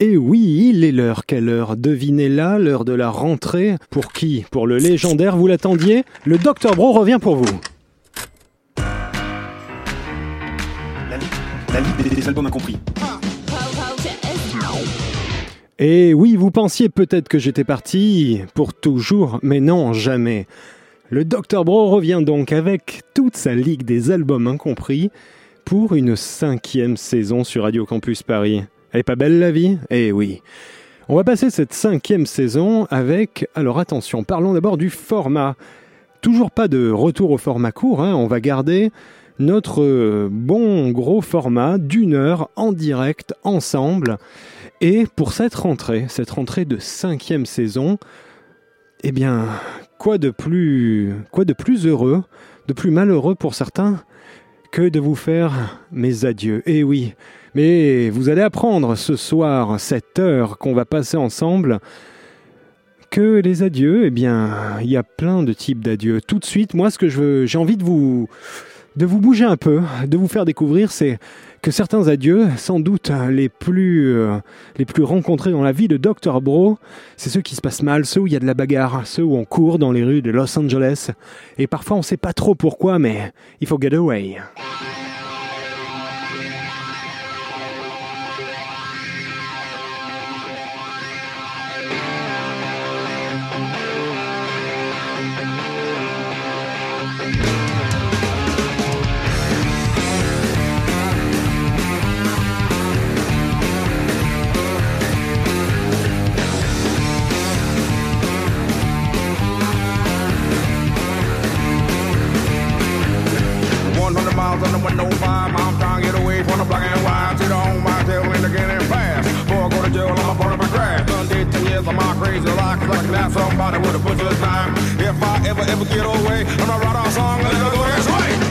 Et oui, il est l'heure. Quelle heure? Devinez-la, l'heure de la rentrée. Pour qui? Pour le légendaire, vous l'attendiez? Le Dr Bro revient pour vous. La Ligue, la Ligue des, des albums incompris. Et oui, vous pensiez peut-être que j'étais parti pour toujours, mais non, jamais. Le Dr Bro revient donc avec toute sa ligue des albums incompris pour une cinquième saison sur Radio Campus Paris. Elle est pas belle la vie? Eh oui. On va passer cette cinquième saison avec... Alors attention, parlons d'abord du format. Toujours pas de retour au format court, hein. on va garder notre euh, bon gros format d'une heure en direct ensemble. Et pour cette rentrée, cette rentrée de cinquième saison, eh bien, quoi de plus, quoi de plus heureux, de plus malheureux pour certains, que de vous faire mes adieux. Eh oui, mais vous allez apprendre ce soir, cette heure qu'on va passer ensemble, que les adieux, eh bien, il y a plein de types d'adieux. Tout de suite, moi, ce que je veux, j'ai envie de vous, de vous bouger un peu, de vous faire découvrir, c'est que certains adieux, sans doute les plus, euh, les plus rencontrés dans la vie de Dr. Bro, c'est ceux qui se passent mal, ceux où il y a de la bagarre, ceux où on court dans les rues de Los Angeles. Et parfois on sait pas trop pourquoi, mais il faut get away. One hundred miles on the 105. I'm trying to get away from the black and white. Sit on my tail and again and fast. Before I go to jail, I'm burn up grass. Done did 10 years of my crazy life. Cause I can knife somebody with a butcher's knife. If I ever, ever get away, I'm gonna write a song and it'll go this way.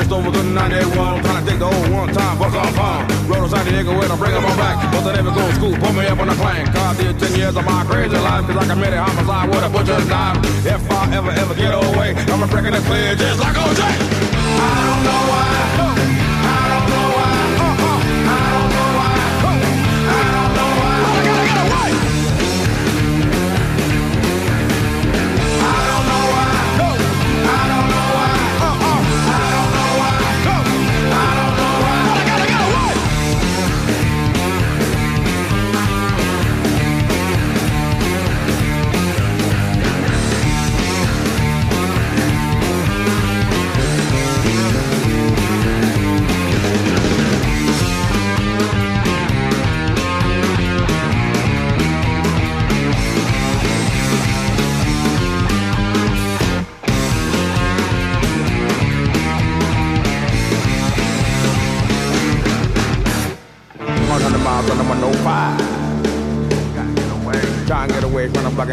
Switched over the 98 wall, trying to take the old one time bus off home. Rode to San Diego with a bring up my back. But I never go to school, put me up on the plane. Car did 10 years of my crazy life, cause I committed homicide with a butcher's knife. If I ever, ever get away, I'm a breaking the clear just like OJ. I don't know why.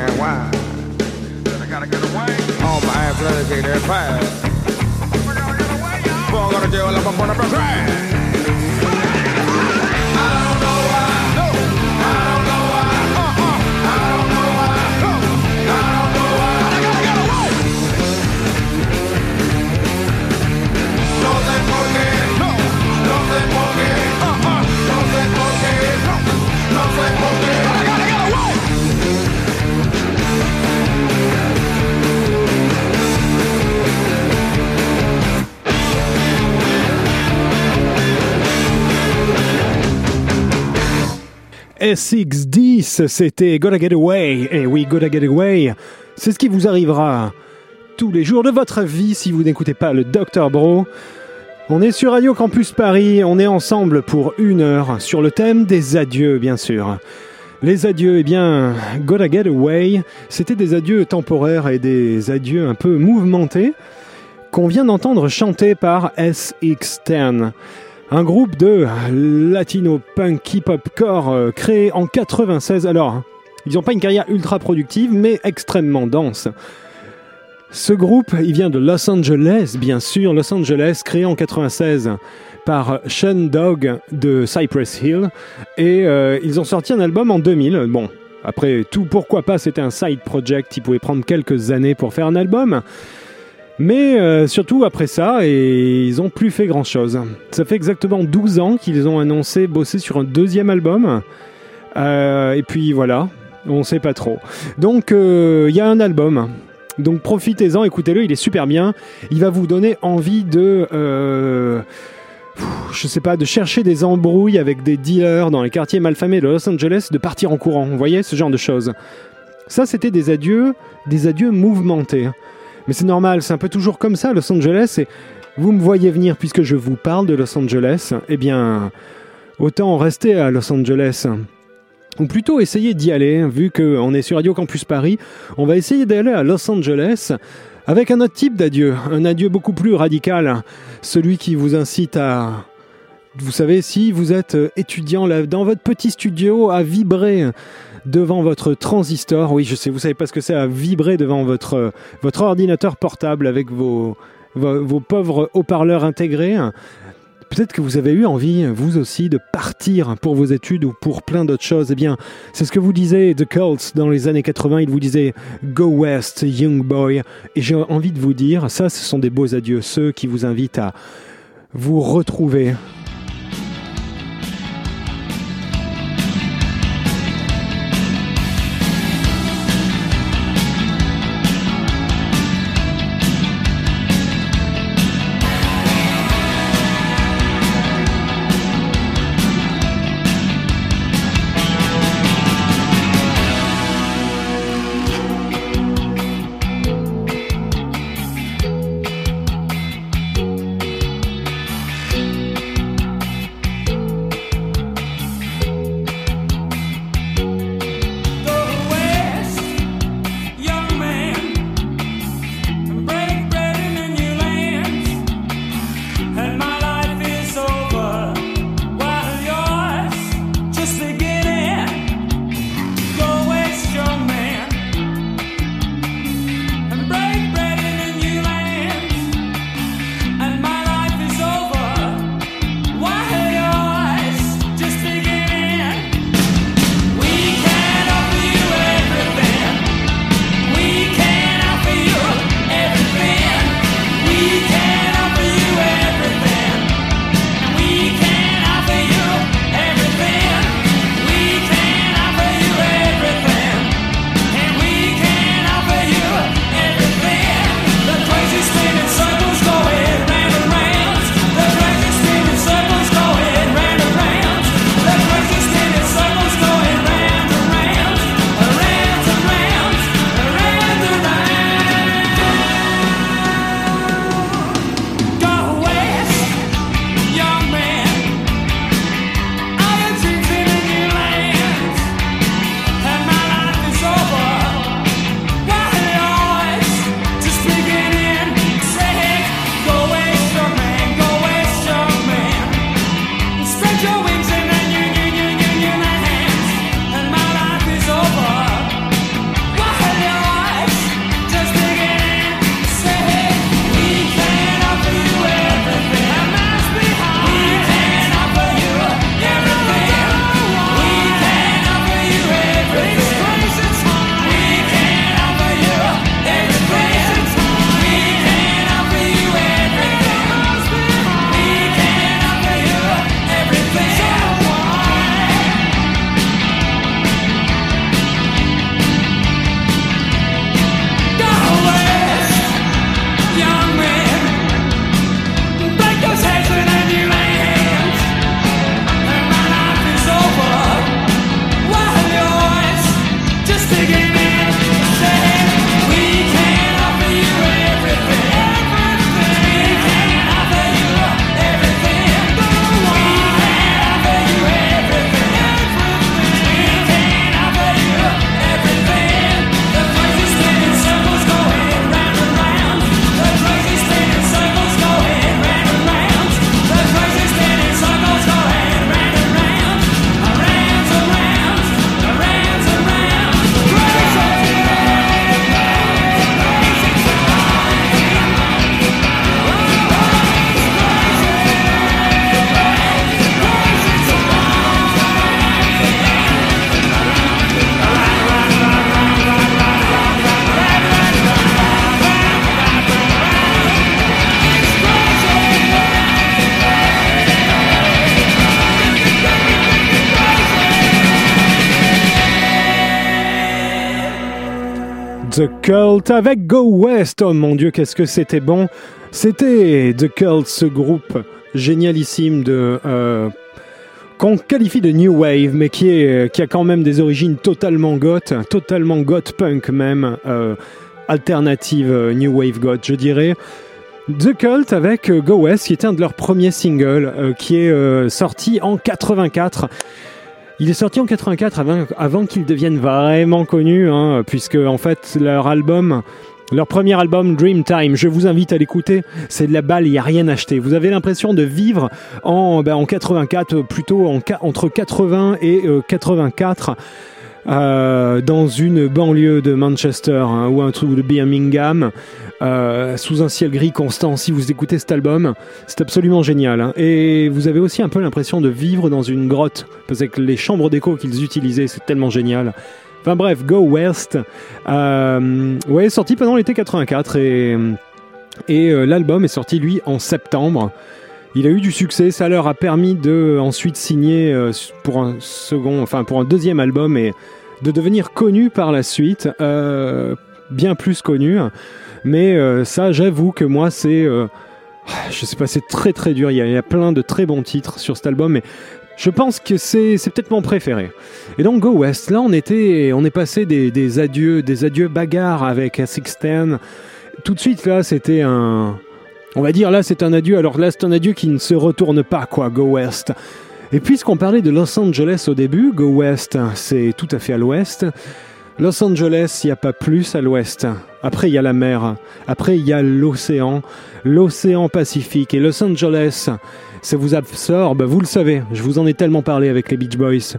From the black and white. I gotta get away. All my athletics ain't that fast. Before I go to jail, I'm gonna burn up a crash. SX10, c'était Gotta Get Away. Et oui, Gotta Get Away, c'est ce qui vous arrivera tous les jours de votre vie si vous n'écoutez pas le Dr Bro. On est sur Radio Campus Paris, on est ensemble pour une heure sur le thème des adieux, bien sûr. Les adieux, eh bien, Gotta Get Away, c'était des adieux temporaires et des adieux un peu mouvementés qu'on vient d'entendre chanter par SX10. Un groupe de latino punk hip-hop core euh, créé en 96. Alors, Ils n'ont pas une carrière ultra productive, mais extrêmement dense. Ce groupe, il vient de Los Angeles, bien sûr, Los Angeles, créé en 96 par Sean Dog de Cypress Hill, et euh, ils ont sorti un album en 2000. Bon, après tout, pourquoi pas, c'était un side project, il pouvait prendre quelques années pour faire un album. Mais euh, surtout après ça, et ils ont plus fait grand chose. Ça fait exactement 12 ans qu'ils ont annoncé bosser sur un deuxième album. Euh, et puis voilà, on sait pas trop. Donc il y a un album donc profitez-en, écoutez-le, il est super bien. Il va vous donner envie de... Euh, je sais pas, de chercher des embrouilles avec des dealers dans les quartiers malfamés de Los Angeles, de partir en courant. Vous voyez, ce genre de choses. Ça, c'était des adieux, des adieux mouvementés. Mais c'est normal, c'est un peu toujours comme ça, Los Angeles. Et vous me voyez venir puisque je vous parle de Los Angeles. Eh bien, autant rester à Los Angeles ou plutôt essayer d'y aller, vu qu'on est sur Radio Campus Paris, on va essayer d'aller à Los Angeles avec un autre type d'adieu, un adieu beaucoup plus radical, celui qui vous incite à... Vous savez, si vous êtes étudiant là, dans votre petit studio à vibrer devant votre transistor, oui je sais, vous savez pas ce que c'est à vibrer devant votre, votre ordinateur portable avec vos, vos, pauvres haut-parleurs intégrés, Peut-être que vous avez eu envie, vous aussi, de partir pour vos études ou pour plein d'autres choses. Eh bien, c'est ce que vous disait The Cults dans les années 80. Il vous disait Go West, Young Boy. Et j'ai envie de vous dire, ça, ce sont des beaux adieux, ceux qui vous invitent à vous retrouver Cult avec Go West. Oh mon dieu, qu'est-ce que c'était bon. C'était The Cult, ce groupe génialissime de... Euh, qu'on qualifie de New Wave, mais qui, a quand même des origines totalement goth, totalement goth punk même, euh, alternative euh, New Wave goth, je dirais. The Cult avec Go West, qui était un de leurs premiers singles, qui est sorti en 84. Il est sorti en 84 avant, avant qu'ils deviennent vraiment connus, hein, puisque en fait leur album, leur premier album Dreamtime, je vous invite à l'écouter, c'est de la balle, il n'y a rien acheté. Vous avez l'impression de vivre en, ben, en 84, plutôt en, entre 80 et 84. Euh, dans une banlieue de Manchester hein, ou un truc de Birmingham, euh, sous un ciel gris constant. Si vous écoutez cet album, c'est absolument génial. Hein. Et vous avez aussi un peu l'impression de vivre dans une grotte, parce que les chambres d'écho qu'ils utilisaient, c'est tellement génial. Enfin bref, Go West, euh, ouais, sorti pendant l'été 84 et, et euh, l'album est sorti lui en septembre. Il a eu du succès, ça leur a permis de ensuite signer pour un second, enfin pour un deuxième album et de devenir connu par la suite, euh, bien plus connu. Mais euh, ça, j'avoue que moi, c'est, euh, je sais pas, c'est très très dur. Il y, a, plein de très bons titres sur cet album, mais je pense que c'est, c'est peut-être mon préféré. Et donc Go West, là, on était, on est passé des, des adieux, des adieux bagarres avec A610. Tout de suite, là, c'était un, on va dire là, c'est un adieu. Alors là, c'est un adieu qui ne se retourne pas, quoi. Go West. Et puisqu'on parlait de Los Angeles au début, Go West, c'est tout à fait à l'ouest. Los Angeles, il n'y a pas plus à l'ouest. Après, il y a la mer. Après, il y a l'océan, l'océan Pacifique. Et Los Angeles, ça vous absorbe, vous le savez. Je vous en ai tellement parlé avec les Beach Boys.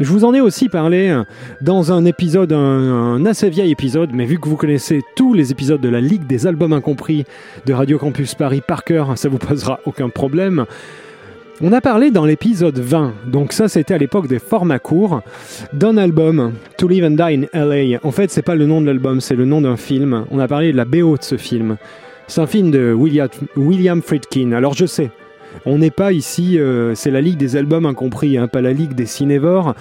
Je vous en ai aussi parlé dans un épisode, un, assez vieil épisode, mais vu que vous connaissez tous les épisodes de la Ligue des Albums Incompris de Radio Campus Paris par cœur, ça vous posera aucun problème. On a parlé dans l'épisode 20, donc ça c'était à l'époque des formats courts, d'un album, To Live and Die in LA. En fait, c'est pas le nom de l'album, c'est le nom d'un film. On a parlé de la BO de ce film. C'est un film de William, Friedkin. Alors je sais, on n'est pas ici, euh, c'est la ligue des albums incompris, hein, pas la ligue des cinévores.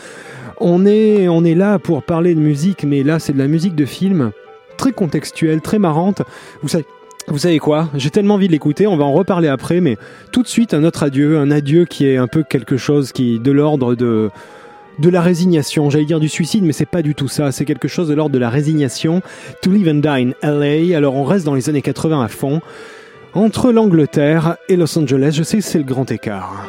On est, on est là pour parler de musique, mais là c'est de la musique de film, très contextuelle, très marrante. Vous savez, vous savez quoi? J'ai tellement envie de l'écouter, on va en reparler après, mais tout de suite un autre adieu, un adieu qui est un peu quelque chose qui de l'ordre de de la résignation, j'allais dire du suicide, mais c'est pas du tout ça, c'est quelque chose de l'ordre de la résignation. To live and die in LA, alors on reste dans les années 80 à fond. Entre l'Angleterre et Los Angeles, je sais c'est le grand écart.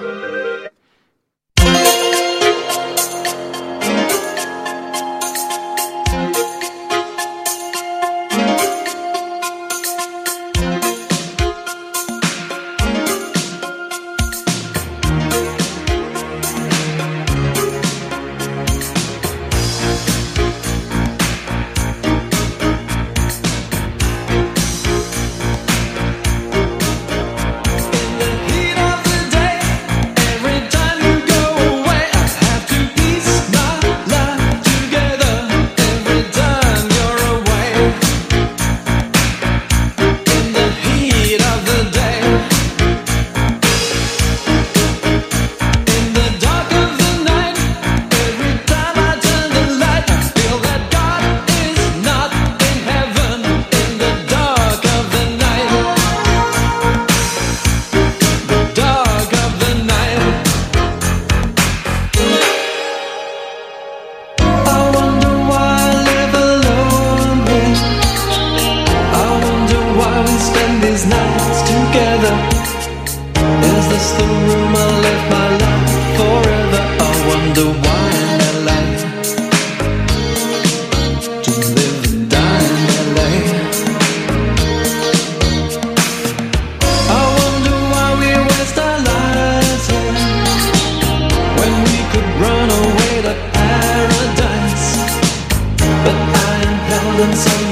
abundance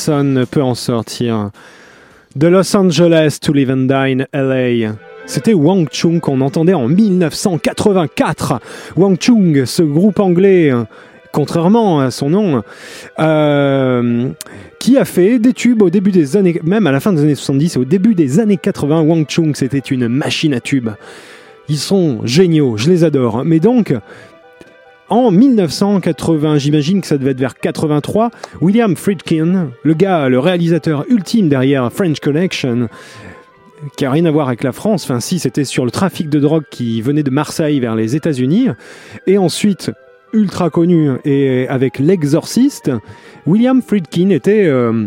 personne ne peut en sortir. De Los Angeles to live and in LA. C'était Wang Chung qu'on entendait en 1984. Wang Chung, ce groupe anglais, contrairement à son nom, euh, qui a fait des tubes au début des années, même à la fin des années 70 et au début des années 80. Wang Chung, c'était une machine à tubes. Ils sont géniaux, je les adore. Mais donc, en 1980, j'imagine que ça devait être vers 83, William Friedkin, le gars, le réalisateur ultime derrière French Connection, qui a rien à voir avec la France, enfin si, c'était sur le trafic de drogue qui venait de Marseille vers les États-Unis, et ensuite ultra connu et avec l'exorciste, William Friedkin était euh,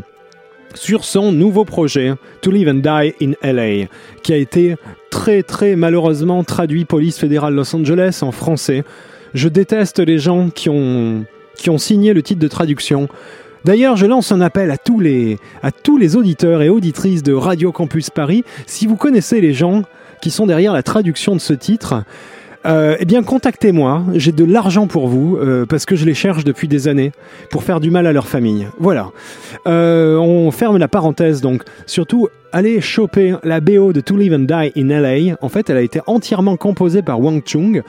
sur son nouveau projet To Live and Die in LA, qui a été très très malheureusement traduit Police fédérale Los Angeles en français. Je déteste les gens qui ont, qui ont signé le titre de traduction. D'ailleurs, je lance un appel à tous, les, à tous les auditeurs et auditrices de Radio Campus Paris. Si vous connaissez les gens qui sont derrière la traduction de ce titre, euh, eh bien, contactez-moi. J'ai de l'argent pour vous euh, parce que je les cherche depuis des années pour faire du mal à leur famille. Voilà. Euh, on ferme la parenthèse donc. Surtout, allez choper la BO de To Live and Die in LA. En fait, elle a été entièrement composée par Wang Chung.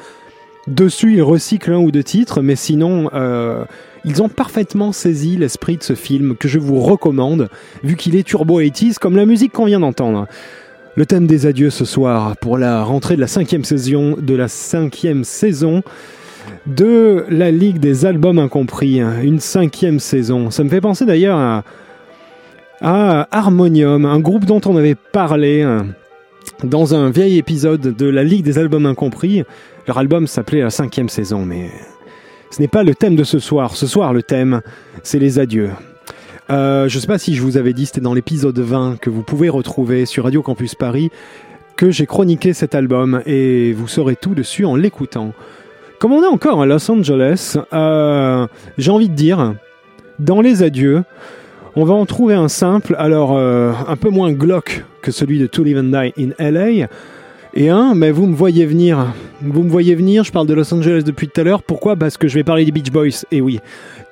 Dessus, il recycle un ou deux titres, mais sinon, euh, ils ont parfaitement saisi l'esprit de ce film que je vous recommande, vu qu'il est turbo 80s comme la musique qu'on vient d'entendre. Le thème des adieux ce soir pour la rentrée de la cinquième saison de la cinquième saison de la Ligue des albums incompris, une cinquième saison. Ça me fait penser d'ailleurs à, à Harmonium, un groupe dont on avait parlé euh, dans un vieil épisode de la Ligue des albums incompris. Leur album s'appelait la cinquième saison, mais ce n'est pas le thème de ce soir. Ce soir, le thème, c'est les adieux. Euh, je ne sais pas si je vous avais dit, c'était dans l'épisode 20 que vous pouvez retrouver sur Radio Campus Paris, que j'ai chroniqué cet album et vous saurez tout dessus en l'écoutant. Comme on est encore à Los Angeles, euh, j'ai envie de dire, dans les adieux, on va en trouver un simple, alors euh, un peu moins glauque que celui de To Live and Die in LA, et un, mais vous me voyez venir. Vous me voyez venir, je parle de Los Angeles depuis tout à l'heure. Pourquoi? Parce que je vais parler des Beach Boys. Et oui,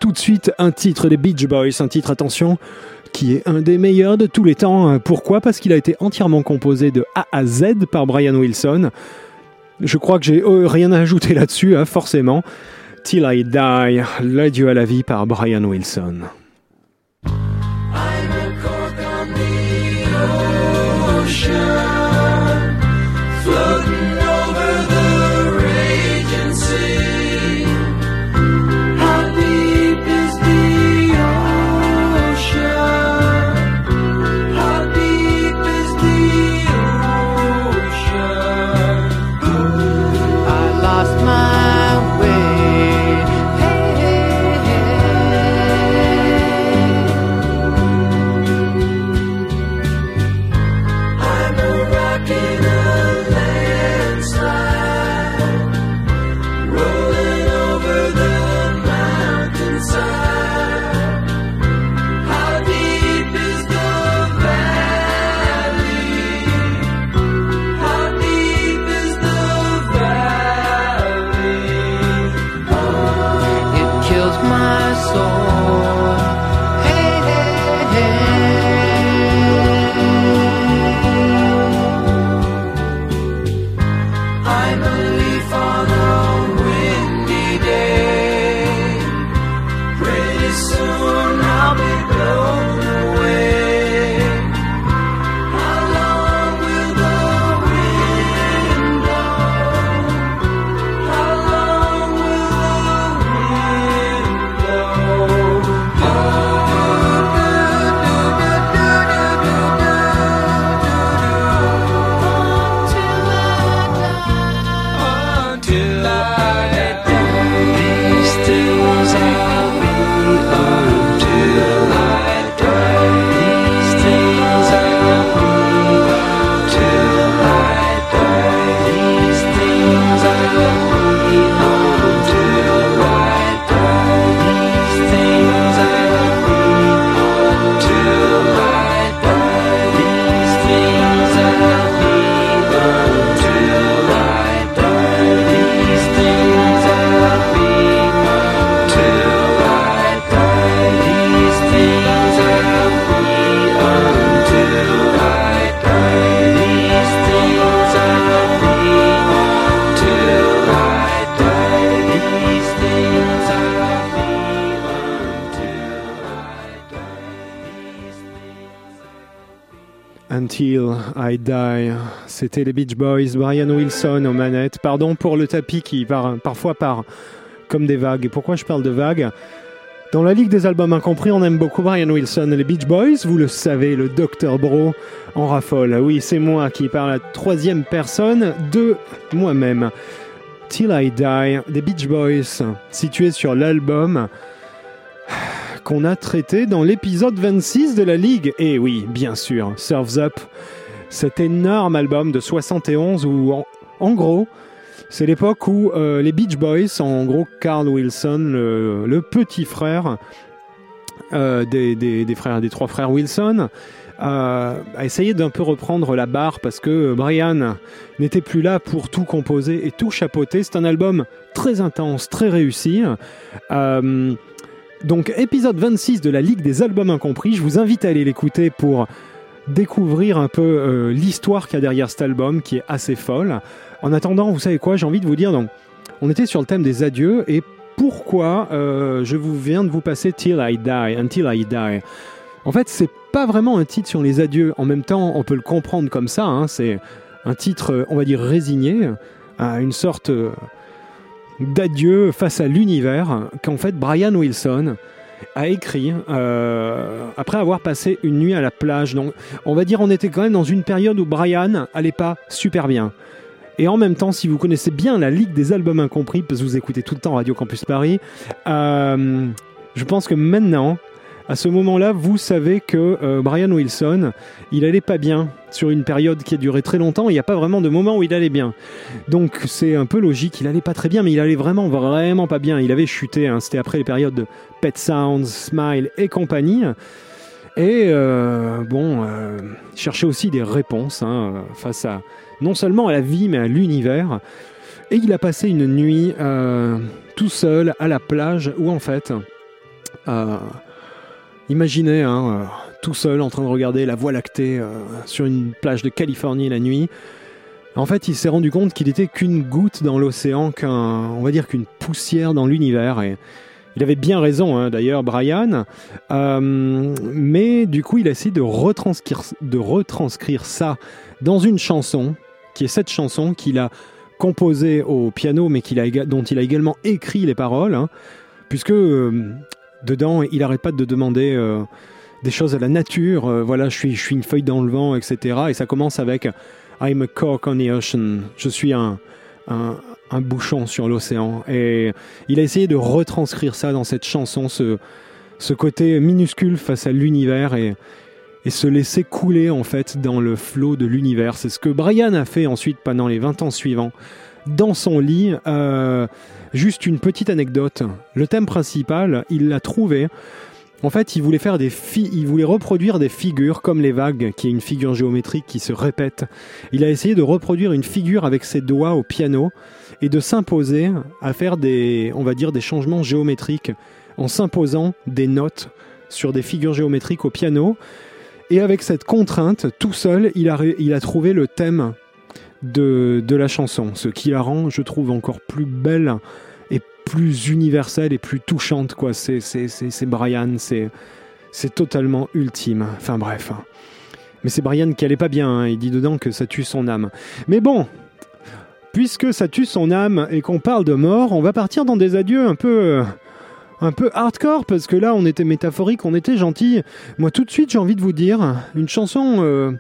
tout de suite, un titre des Beach Boys, un titre, attention, qui est un des meilleurs de tous les temps. Pourquoi? Parce qu'il a été entièrement composé de A à Z par Brian Wilson. Je crois que j'ai euh, rien à ajouter là-dessus, hein, forcément. Till I Die, l'adieu à la vie par Brian Wilson. C'était les Beach Boys, Brian Wilson aux manettes. Pardon pour le tapis qui par- parfois part comme des vagues. Et pourquoi je parle de vagues? Dans la Ligue des albums incompris, on aime beaucoup Brian Wilson et les Beach Boys. Vous le savez, le Dr Bro en raffole. Oui, c'est moi qui parle à la troisième personne de moi-même. Till I Die des Beach Boys, situé sur l'album qu'on a traité dans l'épisode 26 de la Ligue. Et oui, bien sûr, Surf's Up, cet énorme album de 71 où, en, en gros, c'est l'époque où euh, les Beach Boys, en gros Carl Wilson, le, petit frère euh, des, des- des frères, des trois frères Wilson, euh, a essayé d'un peu reprendre la barre parce que Brian n'était plus là pour tout composer et tout chapeauter. C'est un album très intense, très réussi. Donc épisode 26 de la Ligue des albums incompris, je vous invite à aller l'écouter pour découvrir un peu euh, l'histoire qu'il y a derrière cet album qui est assez folle. En attendant, vous savez quoi, j'ai envie de vous dire, donc, on était sur le thème des adieux et pourquoi euh, je vous viens de vous passer Till I Die, Until I Die. En fait, c'est pas vraiment un titre sur les adieux. En même temps, on peut le comprendre comme ça. hein, c'est un titre, euh, on va dire, résigné, à une sorte d'adieu face à l'univers qu'en fait Brian Wilson a écrit euh, après avoir passé une nuit à la plage. Donc, on va dire, on était quand même dans une période où Brian allait pas super bien. Et en même temps, si vous connaissez bien la Ligue des albums incompris, parce que vous écoutez tout le temps Radio Campus Paris, euh, je pense que maintenant, à ce moment-là, vous savez que euh, Brian Wilson, il allait pas bien sur une période qui a duré très longtemps. Il n'y a pas vraiment de moment où il allait bien. Donc c'est un peu logique. Il allait pas très bien, mais il allait vraiment, vraiment pas bien. Il avait chuté. hein. C'était après les périodes de Pet Sounds, Smile et compagnie. Et euh, bon, euh, il cherchait aussi des réponses hein, face à non seulement à la vie, mais à l'univers. Et il a passé une nuit euh, tout seul à la plage où en fait, imaginez, hein, tout seul en train de regarder la Voie lactée sur une plage de Californie la nuit. En fait, il s'est rendu compte qu'il était qu'une goutte dans l'océan, qu'un, on va dire qu'une poussière dans l'univers. Et il avait bien raison, hein, d'ailleurs, Brian. Euh, mais du coup, il a essayé de retranscrire, de retranscrire ça dans une chanson, qui est cette chanson qu'il a composée au piano, mais dont il a également écrit les paroles, hein, puisque euh, dedans, il n'arrête pas de demander euh, des choses à la nature. voilà, je suis, je suis une feuille dans le vent, etc. Et ça commence avec I'm a cork on the ocean. Je suis un, un, bouchon sur l'océan. Et il a essayé de retranscrire ça dans cette chanson, ce, ce côté minuscule face à l'univers et, et se laisser couler en fait dans le flot de l'univers. C'est ce que Brian a fait ensuite pendant les 20 ans suivants dans son lit. Euh, juste une petite anecdote. Le thème principal, il l'a trouvé. En fait, il voulait faire des il voulait reproduire des figures comme les vagues, qui est une figure géométrique qui se répète. Il a essayé de reproduire une figure avec ses doigts au piano et de s'imposer à faire des, on va dire, des changements géométriques en s'imposant des notes sur des figures géométriques au piano. Et avec cette contrainte, tout seul, il a, trouvé le thème de, de la chanson, ce qui la rend, je trouve, encore plus belle plus universelle et plus touchante. quoi. C'est c'est- c'est- Brian, c'est c'est totalement ultime. Enfin bref. Mais c'est Brian qui allait pas bien, hein. il dit dedans que ça tue son âme. Mais bon, puisque ça tue son âme et qu'on parle de mort, on va partir dans des adieux un peu... un peu hardcore parce que là on était métaphorique, on était gentil. Moi tout de suite j'ai envie de vous dire une chanson euh,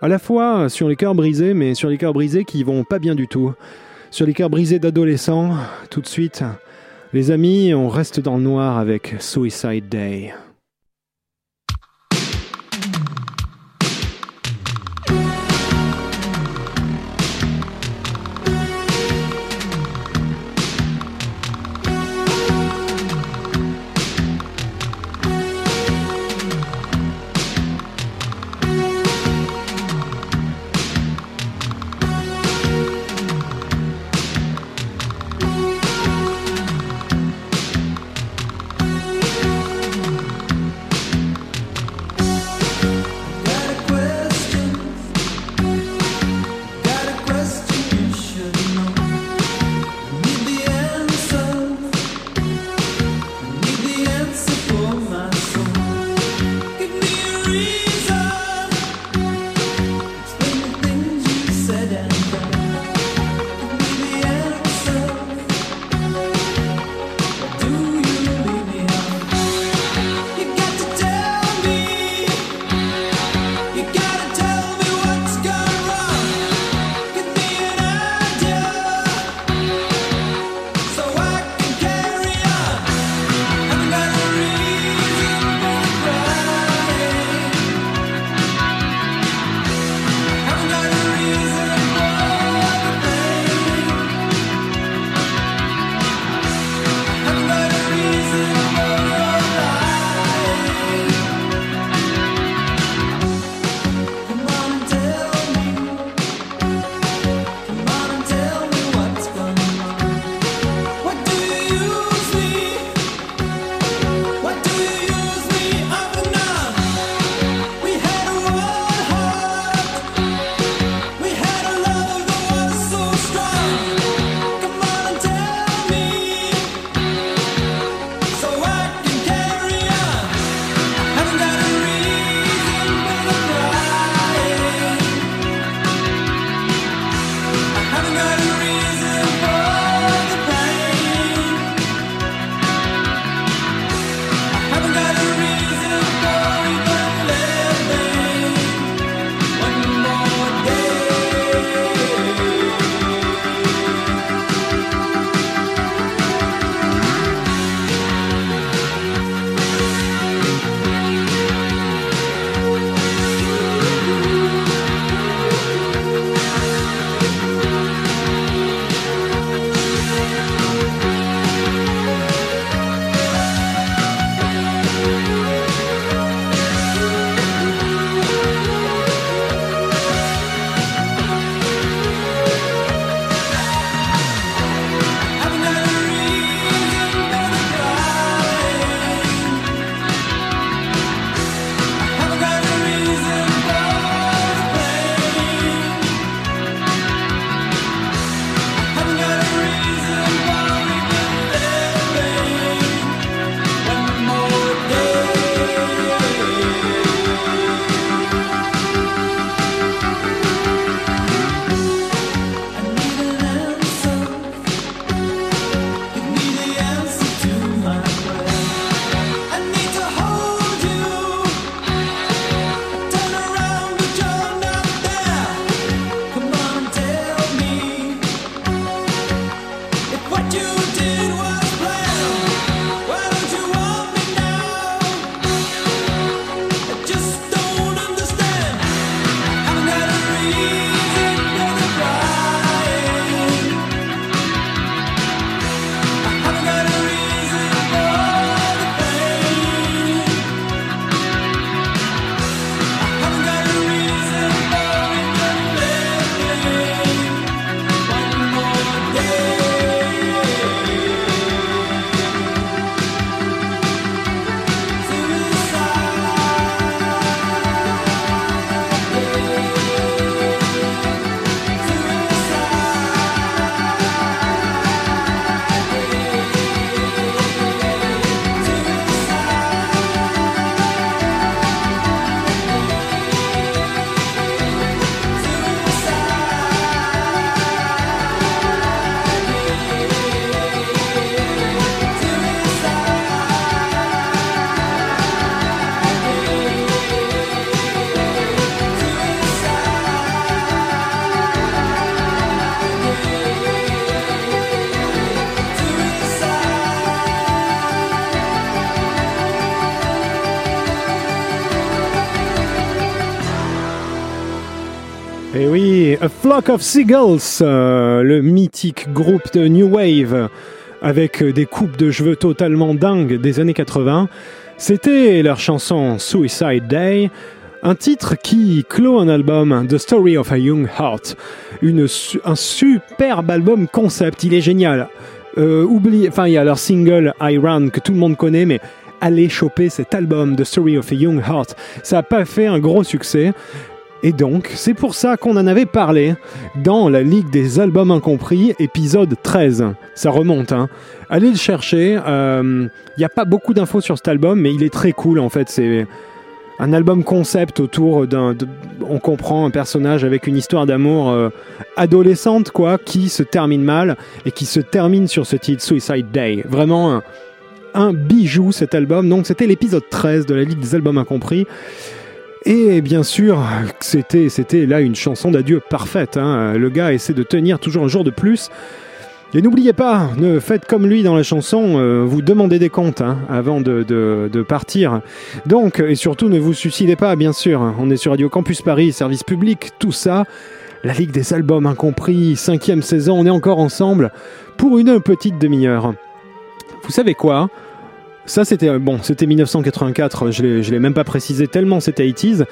à la fois sur les cœurs brisés mais sur les cœurs brisés qui vont pas bien du tout. Sur les cœurs brisés d'adolescents, tout de suite les amis, on reste dans le noir avec Suicide Day. A Flock of Seagulls, euh, le mythique groupe de New Wave avec des coupes de cheveux totalement dingues des années 80. C'était leur chanson Suicide Day, un titre qui clôt un album, The Story of a Young Heart. Une, un superbe album concept, il est génial. Euh, oubliez, enfin, il y a leur single I Run que tout le monde connaît, mais allez choper cet album, The Story of a Young Heart. Ça n'a pas fait un gros succès. Et donc, c'est pour ça qu'on en avait parlé dans la Ligue des Albums Incompris, épisode 13. Ça remonte, hein. Allez le chercher. Il n'y a pas beaucoup d'infos sur cet album, mais il est très cool en fait. C'est un album concept autour d'un. on comprend un personnage avec une histoire d'amour euh, adolescente, quoi, qui se termine mal et qui se termine sur ce titre Suicide Day. Vraiment un, un bijou cet album. Donc, c'était l'épisode 13 de la Ligue des Albums Incompris. Et bien sûr, c'était, c'était là une chanson d'adieu parfaite. hein. Le gars essaie de tenir toujours un jour de plus. Et n'oubliez pas, ne faites comme lui dans la chanson, euh, vous demandez des comptes hein, avant de, partir. Donc, et surtout, ne vous suicidez pas, bien sûr. On est sur Radio Campus Paris, service public, tout ça. La Ligue des Albums Incompris, cinquième saison, on est encore ensemble pour une petite demi-heure. Vous savez quoi? Ça, c'était bon, c'était 1984. Je je l'ai même pas précisé tellement c'était 80s.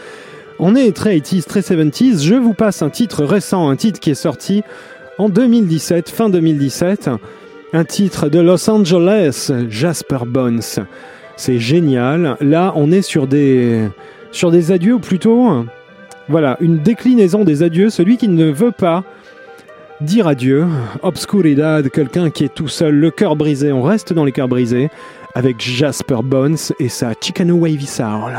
On est très 80s, très 70s. Je vous passe un titre récent, un titre qui est sorti en 2017, fin 2017. Un titre de Los Angeles, Jasper Bones. C'est génial. Là, on est sur des sur des adieux ou plutôt voilà, une déclinaison des adieux, celui qui ne veut pas dire adieu. Obscuridad, quelqu'un qui est tout seul, le cœur brisé. On reste dans les cœurs brisés avec Jasper Bones et sa Chicano Wavy Soul.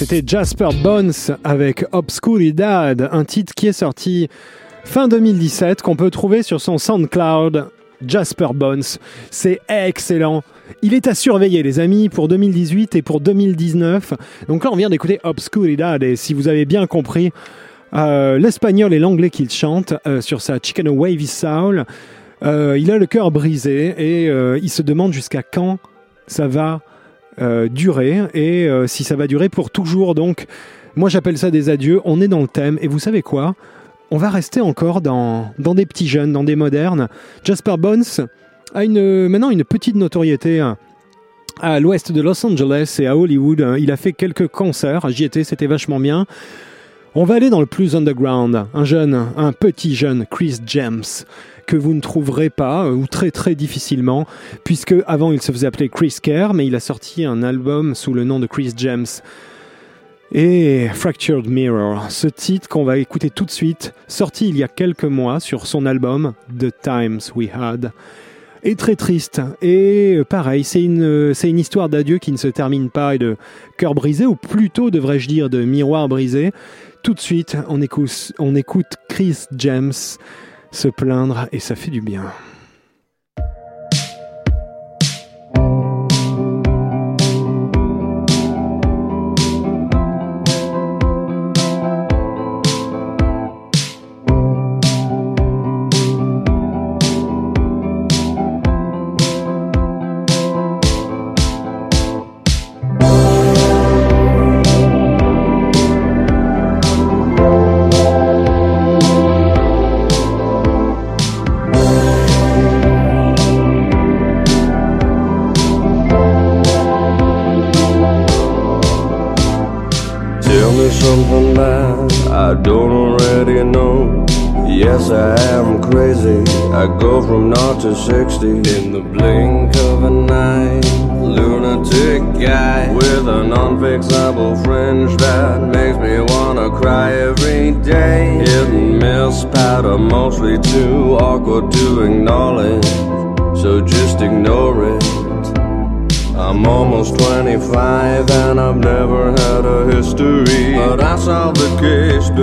c'était Jasper Bones avec Obscuridad, un titre qui est sorti fin 2017 qu'on peut trouver sur son SoundCloud Jasper Bones. C'est excellent. Il est à surveiller les amis pour 2018 et pour 2019. Donc là on vient d'écouter Obscuridad et si vous avez bien compris euh, l'espagnol et l'anglais qu'il chante euh, sur sa Chicano Wavy Soul, euh, il a le cœur brisé et il se demande jusqu'à quand ça va durer et si ça va durer pour toujours. Donc, moi j'appelle ça des adieux. On est dans le thème et vous savez quoi? On va rester encore dans, des petits jeunes, dans des modernes. Jasper Bones a une, maintenant une petite notoriété hein, à l'ouest de Los Angeles et à Hollywood. Il a fait quelques concerts. J'y étais, c'était vachement bien. On va aller dans le plus underground. Un jeune, un petit jeune, Chris James, que vous ne trouverez pas, euh, ou très très difficilement, puisque avant il se faisait appeler Chris Kerr, mais il a sorti un album sous le nom de Chris James. Et Fractured Mirror, ce titre qu'on va écouter tout de suite, sorti il y a quelques mois sur son album The Times We Had, est très triste. Et pareil, c'est une, c'est une histoire d'adieu qui ne se termine pas et de cœur brisé, ou plutôt devrais-je dire de miroir brisé. Tout de suite, on écoute, on écoute Chris James se plaindre et ça fait du bien.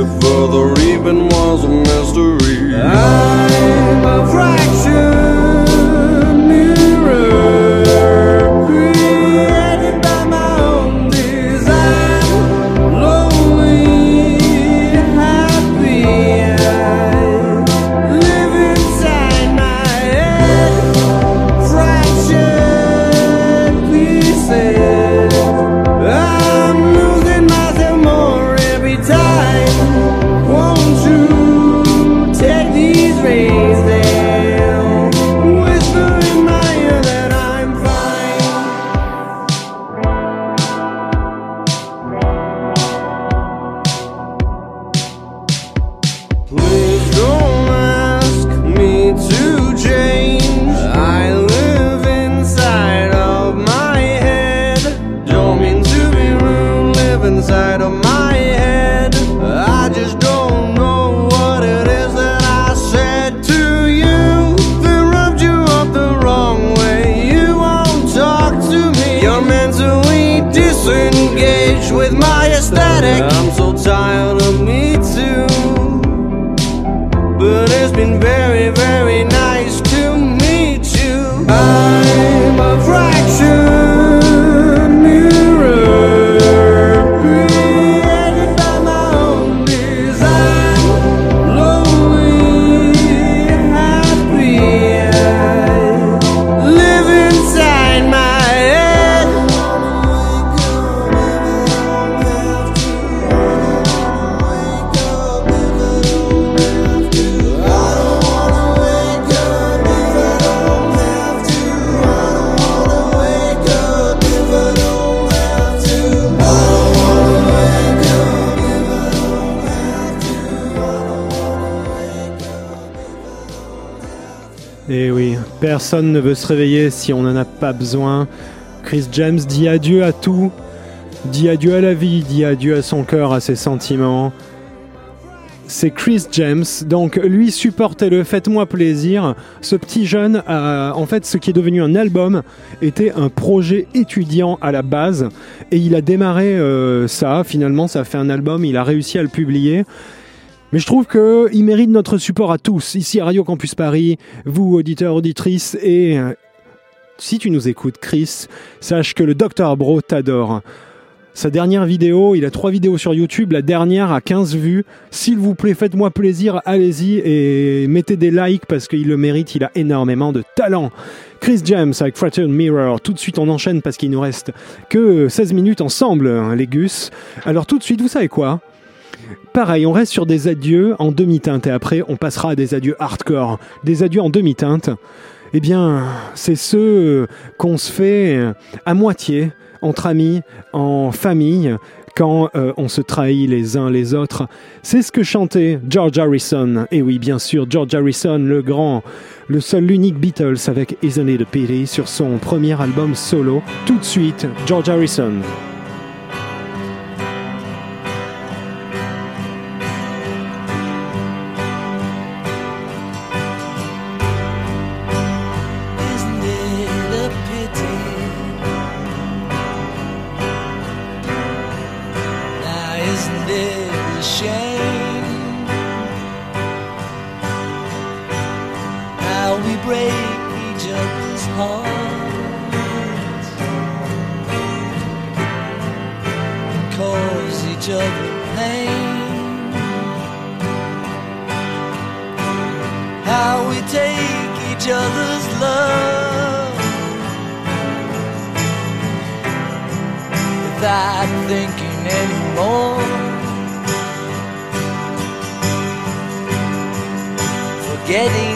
further even was ne veut se réveiller si on n'en a pas besoin. Chris James dit adieu à tout, dit adieu à la vie, dit adieu à son cœur, à ses sentiments. c'est Chris James. Donc lui, supportez-le, faites-moi plaisir. Ce petit jeune, a- en fait, ce qui est devenu un album, était un projet étudiant à la base. Et il a démarré euh, ça, finalement, ça a fait un album, il a réussi à le publier. Mais je trouve qu'il mérite notre support à tous, ici à Radio Campus Paris, vous, auditeurs, auditrices, et euh, si tu nous écoutes, Chris, sache que le Dr Bro t'adore. Sa dernière vidéo, il a trois vidéos sur YouTube, la dernière a 15 vues. S'il vous plaît, faites-moi plaisir, allez-y et mettez des likes parce qu'il le mérite, il a énormément de talent. Chris James avec Fratern Mirror, tout de suite on enchaîne parce qu'il nous reste que 16 minutes ensemble, hein, les gus. Alors tout de suite, vous savez quoi? Pareil, on reste sur des adieux en demi-teinte et après on passera à des adieux hardcore, des adieux en demi-teinte. Eh bien, c'est ceux qu'on se fait à moitié, entre amis, en famille, quand euh, on se trahit les uns les autres. C'est ce que chantait George Harrison. Et oui, bien sûr, George Harrison, le grand, le seul, l'unique Beatles avec Isn't It a Pity sur son premier album solo. Tout de suite, George Harrison. getting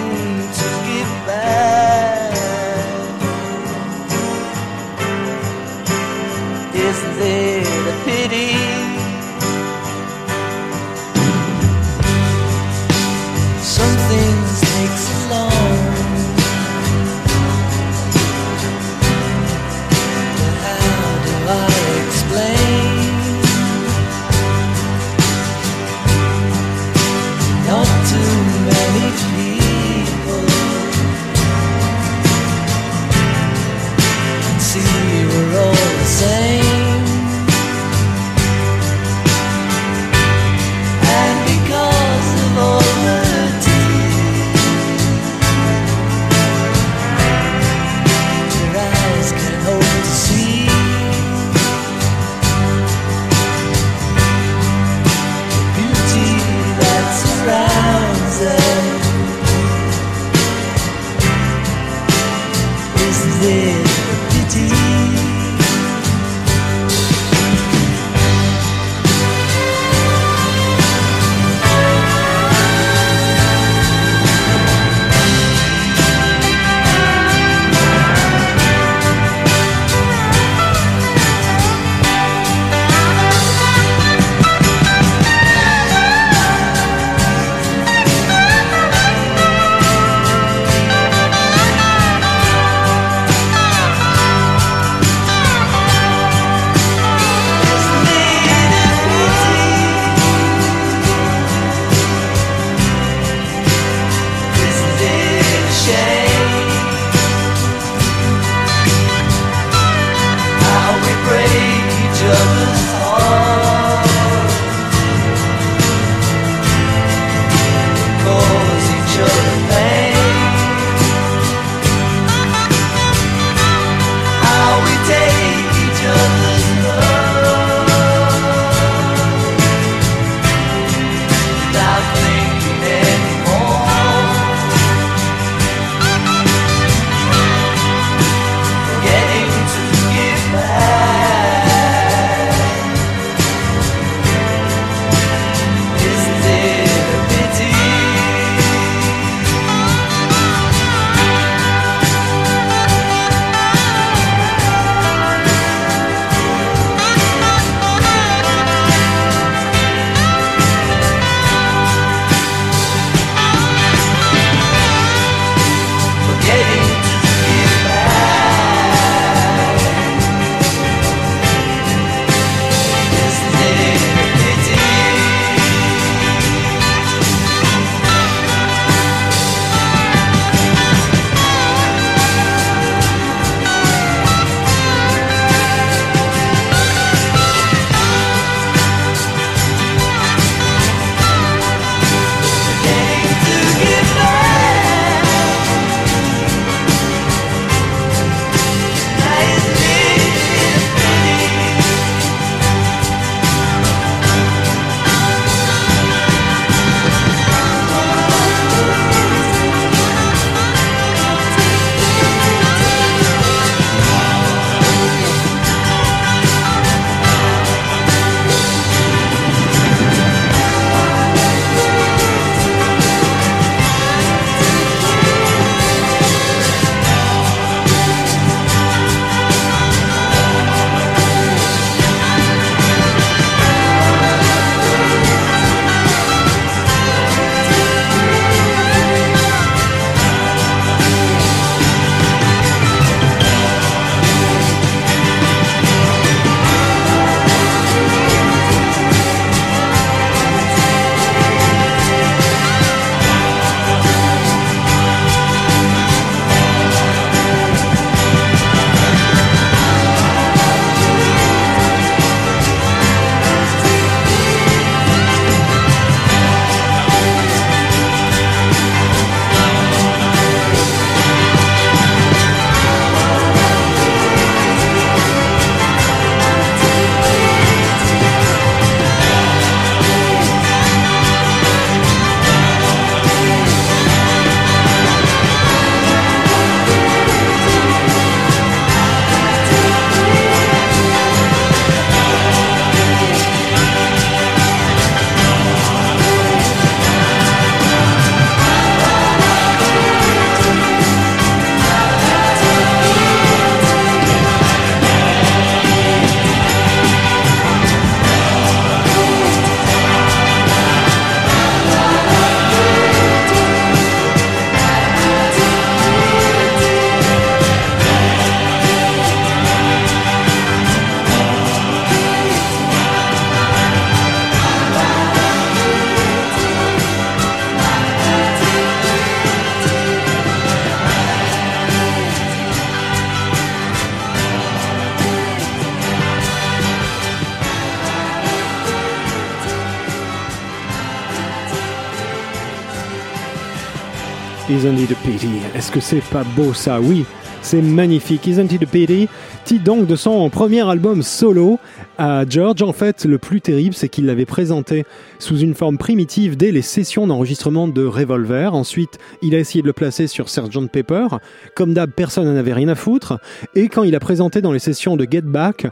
Isn't it a pity? Est-ce que c'est pas beau ça? Oui, c'est magnifique. Isn't it a pity? Titre donc de son premier album solo à George? En fait, le plus terrible, c'est qu'il l'avait présenté sous une forme primitive dès les sessions d'enregistrement de Revolver. Ensuite, il a essayé de le placer sur Sgt Pepper. Comme d'hab, personne n'en avait rien à foutre. Et quand il a présenté dans les sessions de Get Back,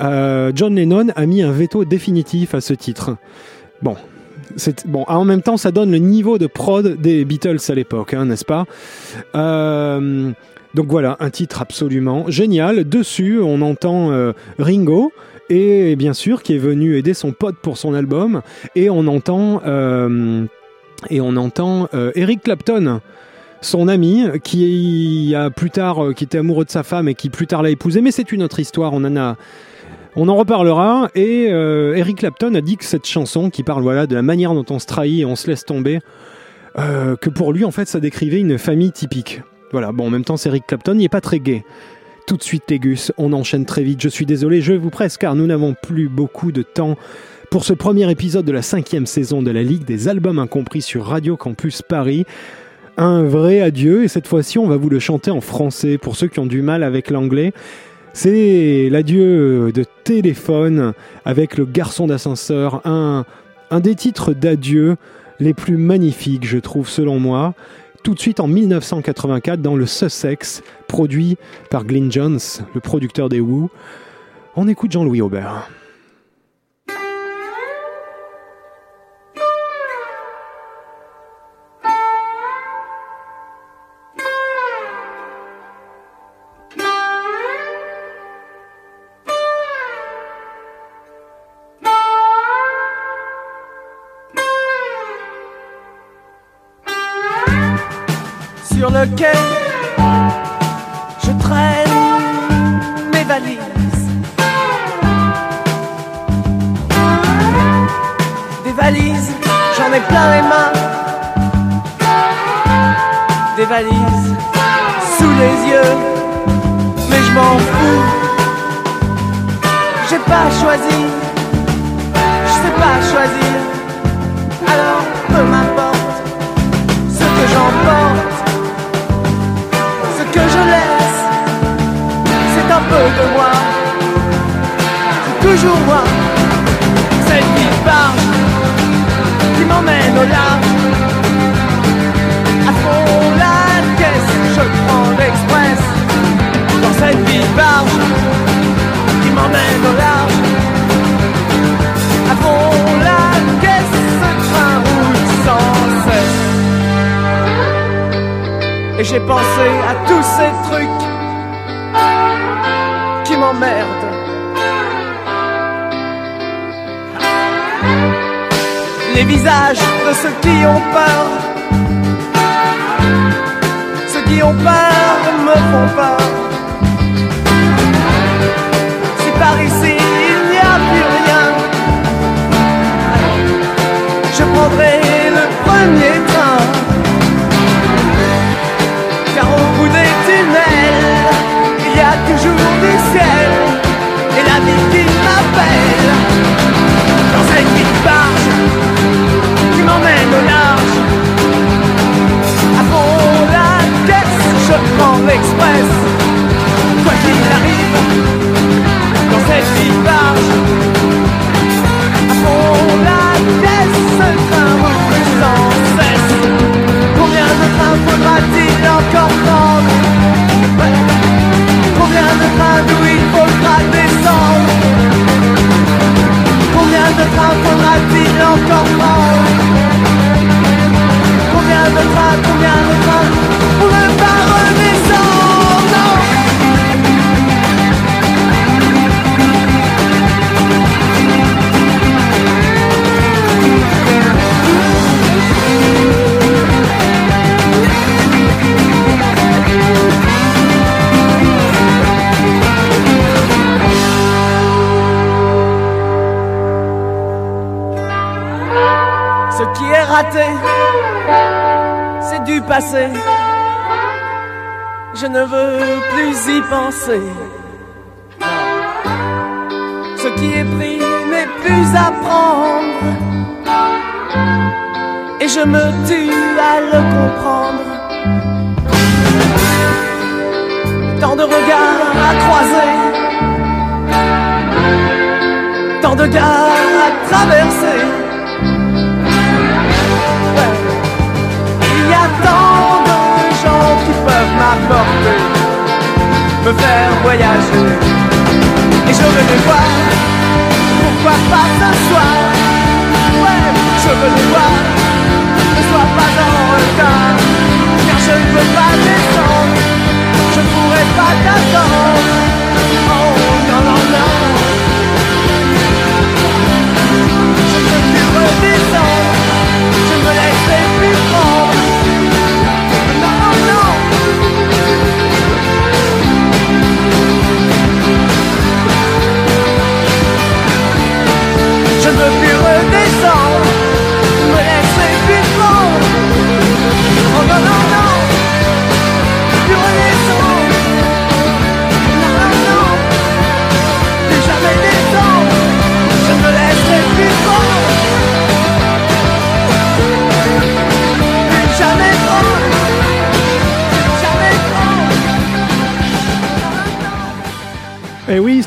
euh, John Lennon a mis un veto définitif à ce titre. Bon, bon. En même temps, ça donne le niveau de prod des Beatles à l'époque, hein, n'est-ce pas? Euh, Donc voilà, un titre absolument génial. Dessus, on entend euh, Ringo et bien sûr qui est venu aider son pote pour son album, et on entend euh, et on entend Eric Clapton. Son ami, qui a plus tard, qui était amoureux de sa femme et qui plus tard l'a épousé, mais c'est une autre histoire. On en a, on en reparlera. Et euh, Eric Clapton a dit que cette chanson, qui parle de la manière dont on se trahit et on se laisse tomber, euh, que pour lui en fait ça décrivait une famille typique. Voilà. Bon, en même temps, c'est Eric Clapton, il est pas très gay. Tout de suite, Tégus, on enchaîne très vite. Je suis désolé, je vous presse car nous n'avons plus beaucoup de temps pour ce premier épisode de la cinquième saison de la Ligue des albums incompris sur Radio Campus Paris. Un vrai adieu, et cette fois-ci, on va vous le chanter en français pour ceux qui ont du mal avec l'anglais. C'est l'adieu de téléphone avec le garçon d'ascenseur, un, un des titres d'adieu les plus magnifiques, je trouve, selon moi. Tout de suite en 1984 dans le Sussex, produit par Glyn Jones, le producteur des Who. On écoute Jean-Louis Aubert. Je traîne mes valises. Des valises, j'en ai plein les mains. Des valises sous les yeux, mais je m'en fous. J'ai pas choisi, À fond la caisse, je prends l'express dans cette vie barge qui m'emmène au large? À fond la caisse, ce train roule sans cesse? Et j'ai pensé à tous ces trucs Les visages de ceux qui ont peur. Ceux qui ont peur me font peur. Si par ici il n'y a plus rien, je prendrai le premier l'express. Quoi qu'il arrive, dans cette vie c'est du passé. Je ne veux plus y penser. Ce qui est pris n'est plus à prendre. Et je me tue à le comprendre. Tant de regards à croiser, tant de gares à traverser. Et je veux les voir, pourquoi pas ce soir? Ouais, je veux les voir, ne sois pas en retard, car je ne veux pas descendre, je pourrais pas t'attendre.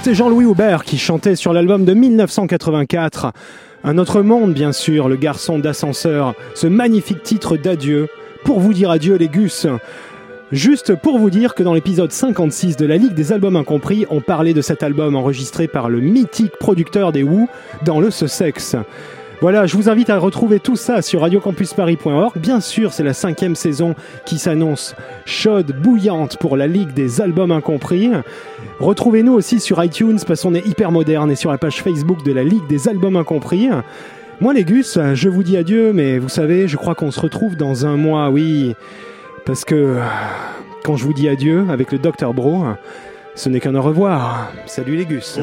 C'était Jean-Louis Aubert qui chantait sur l'album de 1984. Un autre monde, bien sûr, le garçon d'ascenseur, ce magnifique titre d'adieu. Pour vous dire adieu, les gus. Juste pour vous dire que dans l'épisode 56 de la Ligue des Albums Incompris, on parlait de cet album enregistré par le mythique producteur des Who dans le Sussex. Voilà, je vous invite à retrouver tout ça sur radiocampusparis.org. Bien sûr, c'est la cinquième saison qui s'annonce chaude, bouillante pour la Ligue des Albums Incompris. Retrouvez-nous aussi sur iTunes parce qu'on est hyper moderne et sur la page Facebook de la Ligue des Albums Incompris. Moi, les gus, je vous dis adieu, mais vous savez, je crois qu'on se retrouve dans un mois, oui. Parce que quand je vous dis adieu avec le Dr Bro, ce n'est qu'un au revoir. Salut les gus.